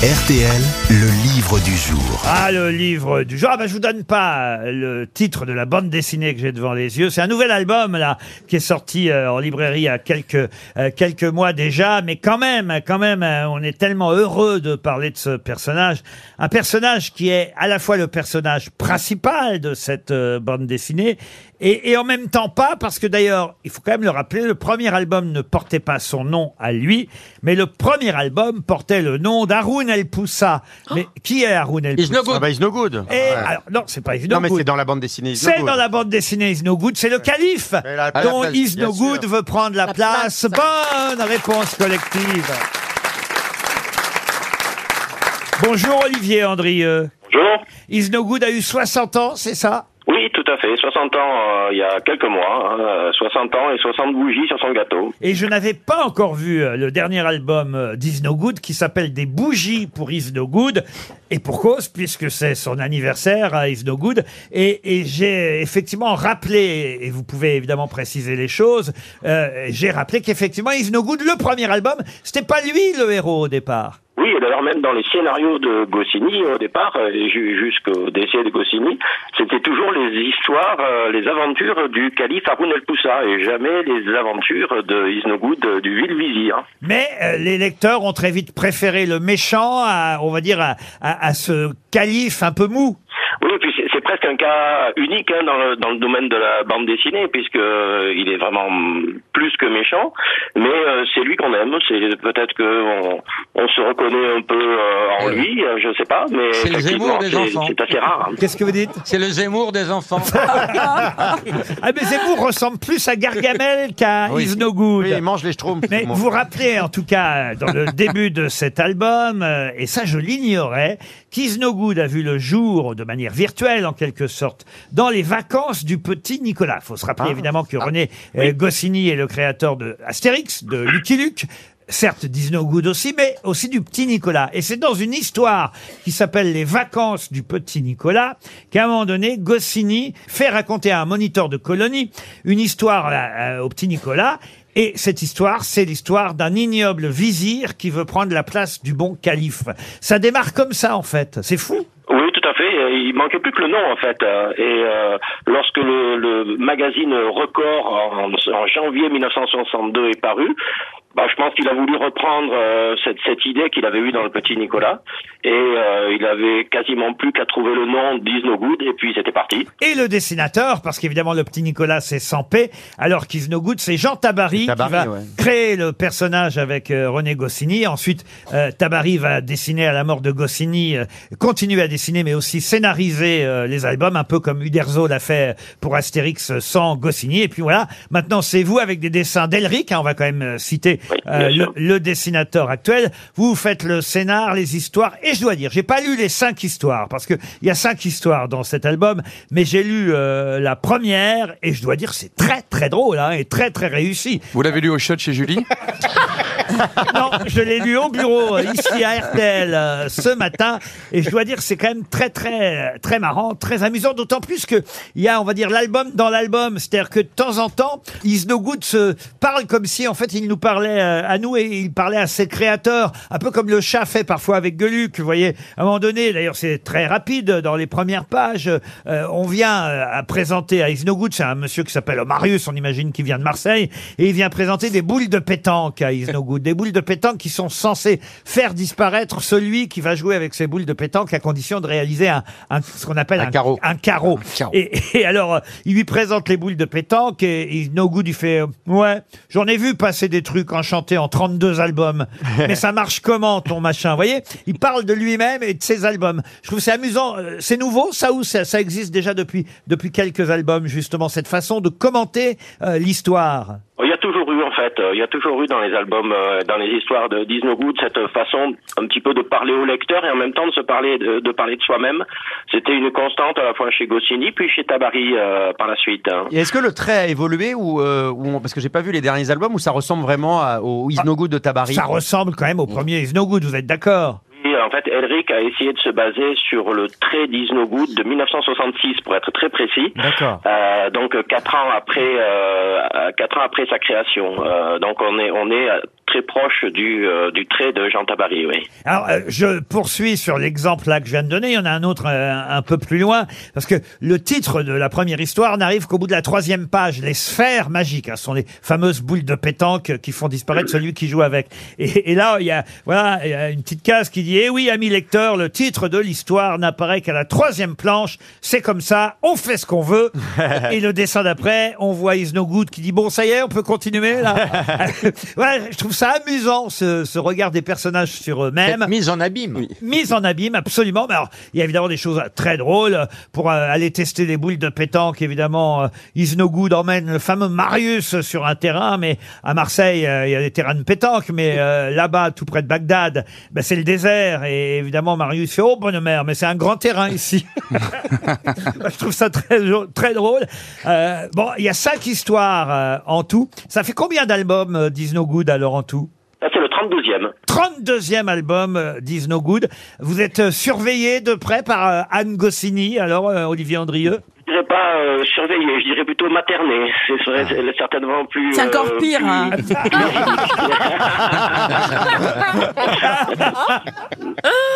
RTL, le livre du jour. Ah, le livre du jour. Ah, bah, je vous donne pas euh, le titre de la bande dessinée que j'ai devant les yeux. C'est un nouvel album, là, qui est sorti euh, en librairie il y a quelques, euh, quelques mois déjà. Mais quand même, quand même, on est tellement heureux de parler de ce personnage. Un personnage qui est à la fois le personnage principal de cette bande dessinée et, et en même temps pas, parce que d'ailleurs, il faut quand même le rappeler, le premier album ne portait pas son nom à lui, mais le premier album portait le nom d'Haroun El Poussa. Mais qui est Haroun El Poussa Ah bah, Is No Good. et, Ouais. alors, non, c'est pas Is No non, mais Good. c'est dans la bande dessinée Is No C'est Good. dans la bande dessinée Is No Good, c'est le calife Mais la- dont place, Is bien No sûr. Good veut prendre la, La place. place. Bonne réponse collective. Bonjour Olivier Andrieux. Bonjour. Is No Good a eu 60 ans, c'est ça? À fait. 60 ans euh, il y a quelques mois. hein, euh, 60 ans et 60 bougies sur son gâteau. Et je n'avais pas encore vu euh, le dernier album euh, No Good qui s'appelle Des bougies pour Is No Good. Et pour cause, puisque c'est son anniversaire à Is No Good. Et, j'ai effectivement rappelé, et vous pouvez évidemment préciser les choses, j'ai rappelé qu'effectivement Is No Good, le premier album, c'était pas lui le héros au départ. Oui, et d'ailleurs même dans les scénarios de Goscinny au départ, euh, jusqu'au décès de Goscinny, c'était toujours les histoires, euh, les aventures du calife Haroun El Poussa et jamais les aventures de Isnogoud euh, du vil vizir. Mais euh, les lecteurs ont très vite préféré le méchant à, on va dire, à ce calife un peu mou. Oui, et puis c'est c'est presque un cas unique hein, dans, le, dans le domaine de la bande dessinée, puisque euh, il est vraiment plus que méchant, mais euh, c'est lui qu'on aime. C'est peut-être que on, on se reconnaît un peu euh, en lui, euh, je sais pas, mais C'est le Zemmour des enfants. c'est assez rare. hein. Qu'est-ce que vous dites? C'est le Zemmour des enfants. Ah mais Zemmour ressemble plus à Gargamel qu'à Oui. Is No Good. Oui, il mange les schtroumpfs. Mais moi. vous vous rappelez en tout cas dans le début de cet album, euh, et ça je l'ignorais, qu'Is No Good a vu le jour de manière virtuelle en quelque sorte dans les vacances du petit Nicolas. faut se rappeler évidemment que René euh, Goscinny est le créateur de Astérix, de Lucky Luke. Certes, d'Is No Good aussi, mais aussi du petit Nicolas. Et c'est dans une histoire qui s'appelle Les vacances du petit Nicolas qu'à un moment donné, Goscinny fait raconter à un moniteur de colonie une histoire euh, au petit Nicolas. Et cette histoire, c'est l'histoire d'un ignoble vizir qui veut prendre la place du bon calife. Ça démarre comme ça, en fait. C'est fou. Oui, tout à fait. Euh, Il manquait plus que le nom en fait. Euh, Et euh, lorsque le, le magazine Record en, en janvier 1962 est paru, qu'il a voulu reprendre euh, cette, cette idée qu'il avait eue dans le petit Nicolas. Et euh, il avait quasiment plus qu'à trouver le nom d'Is No Good et puis c'était parti. Et le dessinateur, parce qu'évidemment, le petit Nicolas, c'est Sampé, alors qu'Is No Good, c'est Jean Tabary, Tabary, qui va ouais. créer le personnage avec euh, René Goscinny. Ensuite, euh, Tabary va dessiner à la mort de Goscinny, euh, continuer à dessiner, mais aussi scénariser euh, les albums, un peu comme Uderzo l'a fait pour Astérix sans Goscinny. Et puis voilà, maintenant, c'est vous avec des dessins d'Elric, hein, on va quand même citer Oui, euh, le, le dessinateur actuel. Vous faites le scénar, les histoires, et je dois dire, j'ai pas lu les cinq histoires parce que il y a cinq histoires dans cet album, mais j'ai lu euh, la première et je dois dire c'est très très drôle hein, et très très réussi. Vous l'avez lu au shot chez Julie? Non, je l'ai lu au bureau euh, ici à RTL euh, ce matin et je dois dire c'est quand même très très très marrant, très amusant, d'autant plus que il y a on va dire l'album dans l'album, c'est-à-dire que de temps en temps, Is No Good se parle comme si en fait il nous parlait euh, à nous et il parlait à ses créateurs, un peu comme le chat fait parfois avec Geluc, vous voyez. À un moment donné, d'ailleurs c'est très rapide dans les premières pages, on vient à présenter à Is No Good, c'est un monsieur qui s'appelle Marius, on imagine qu'il vient de Marseille et il vient présenter des boules de pétanque à Is No Des boules de pétanque qui sont censées faire disparaître celui qui va jouer avec ces boules de pétanque à condition de réaliser un, un- ce qu'on appelle Un carreau. un carreau. carreau. Et, et alors, euh, il lui présente les boules de pétanque et, et No Good, il fait euh, Ouais, j'en ai vu passer des trucs enchantés en 32 albums. mais ça marche comment ton machin? Vous voyez Il parle de lui-même et de ses albums. Je trouve que c'est amusant. Euh, C'est nouveau, ça ou ça, ça existe déjà depuis, depuis quelques albums, justement, cette façon de commenter euh, l'histoire y a toujours eu en fait, euh, il y a toujours eu dans les albums, euh, dans les histoires de Disney Good cette façon un petit peu de parler au lecteur et en même temps de se parler de, de parler de soi-même. C'était une constante à la fois chez Goscinny puis chez Tabary euh, par la suite. hein. Est-ce que le trait a évolué ou, euh, ou on- parce que j'ai pas vu les derniers albums où ça ressemble vraiment à- au Is No Good de Tabary? Ça ressemble quand même au premier Is No Good, vous êtes d'accord? En fait, Elric a essayé de se baser sur le trait d'Isnogood de 1966, pour être très précis. D'accord. Euh, donc euh, quatre ans après, euh, quatre ans après sa création. Euh, donc on est on est euh, très proche du euh, du trait de Jean Tabary, oui. Alors, euh, je poursuis sur l'exemple là que je viens de donner. Il y en a un autre euh, un peu plus loin, parce que le titre de la première histoire n'arrive qu'au bout de la troisième page. Les sphères magiques, hein, ce sont les fameuses boules de pétanque qui font disparaître celui qui joue avec. Et, et là, il y a voilà, il y a une petite case qui dit "Eh oui, ami lecteur, le titre de l'histoire n'apparaît qu'à la troisième planche. C'est comme ça, on fait ce qu'on veut." et le dessin d'après, on voit Is No Good qui dit "Bon, ça y est, on peut continuer là." ouais, je trouve ça amusant ce, ce regard des personnages sur eux-mêmes. Cette mise en abîme. Mise en abîme, absolument. Mais alors, il y a évidemment des choses très drôles. Pour euh, aller tester les boules de pétanque, évidemment, euh, Is No Good emmène le fameux Marius sur un terrain. Mais à Marseille, euh, il y a des terrains de pétanque. Mais euh, là-bas, tout près de Bagdad, ben, c'est le désert. Et évidemment, Marius fait « Oh, bonne mère, mais c'est un grand terrain ici. » Je trouve ça très, très drôle. Euh, bon, il y a cinq histoires euh, en tout. Ça fait combien d'albums euh, d'Is No Good alors en tout? Là, c'est le 32e. 32e album euh, d'Is No Good. Vous êtes euh, surveillé de près par euh, Anne Goscinny, alors euh, Olivier Andrieux? Pas euh, surveillé, je dirais plutôt materné. Ce serait Ah. certainement plus. C'est encore euh, pire, plus- hein.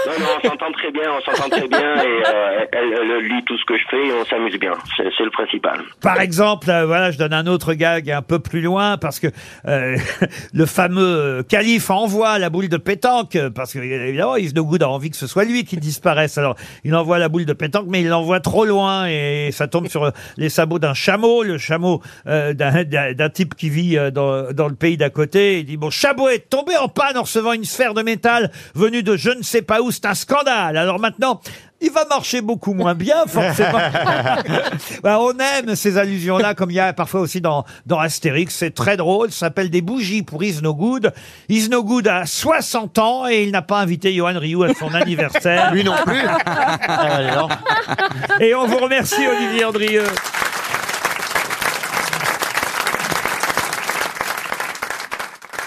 Non, non, on s'entend très bien, on s'entend très bien et euh, elle, elle lit tout ce que je fais et on s'amuse bien. C'est c'est le principal. Par exemple, euh, voilà, je donne un autre gag un peu plus loin parce que euh, le fameux calife envoie la boule de pétanque parce que évidemment, No Good a envie que ce soit lui qui disparaisse. Alors, il envoie la boule de pétanque, mais il l'envoie trop loin et ça tombe sur les sabots d'un chameau, le chameau euh, d'un- type qui vit euh, dans, dans le pays d'à côté. Il dit bon, chameau est tombé en panne en recevant une sphère de métal venue de je ne sais pas où. C'est un scandale. Alors maintenant. Il va marcher beaucoup moins bien, forcément. Bah, on aime ces allusions-là, comme il y a parfois aussi dans, dans Astérix. C'est très drôle. Ça s'appelle des bougies pour Is No Good. Is No Good a 60 ans et il n'a pas invité Johan Rioux à son anniversaire. Lui non plus. Et on vous remercie, Olivier Andrieux.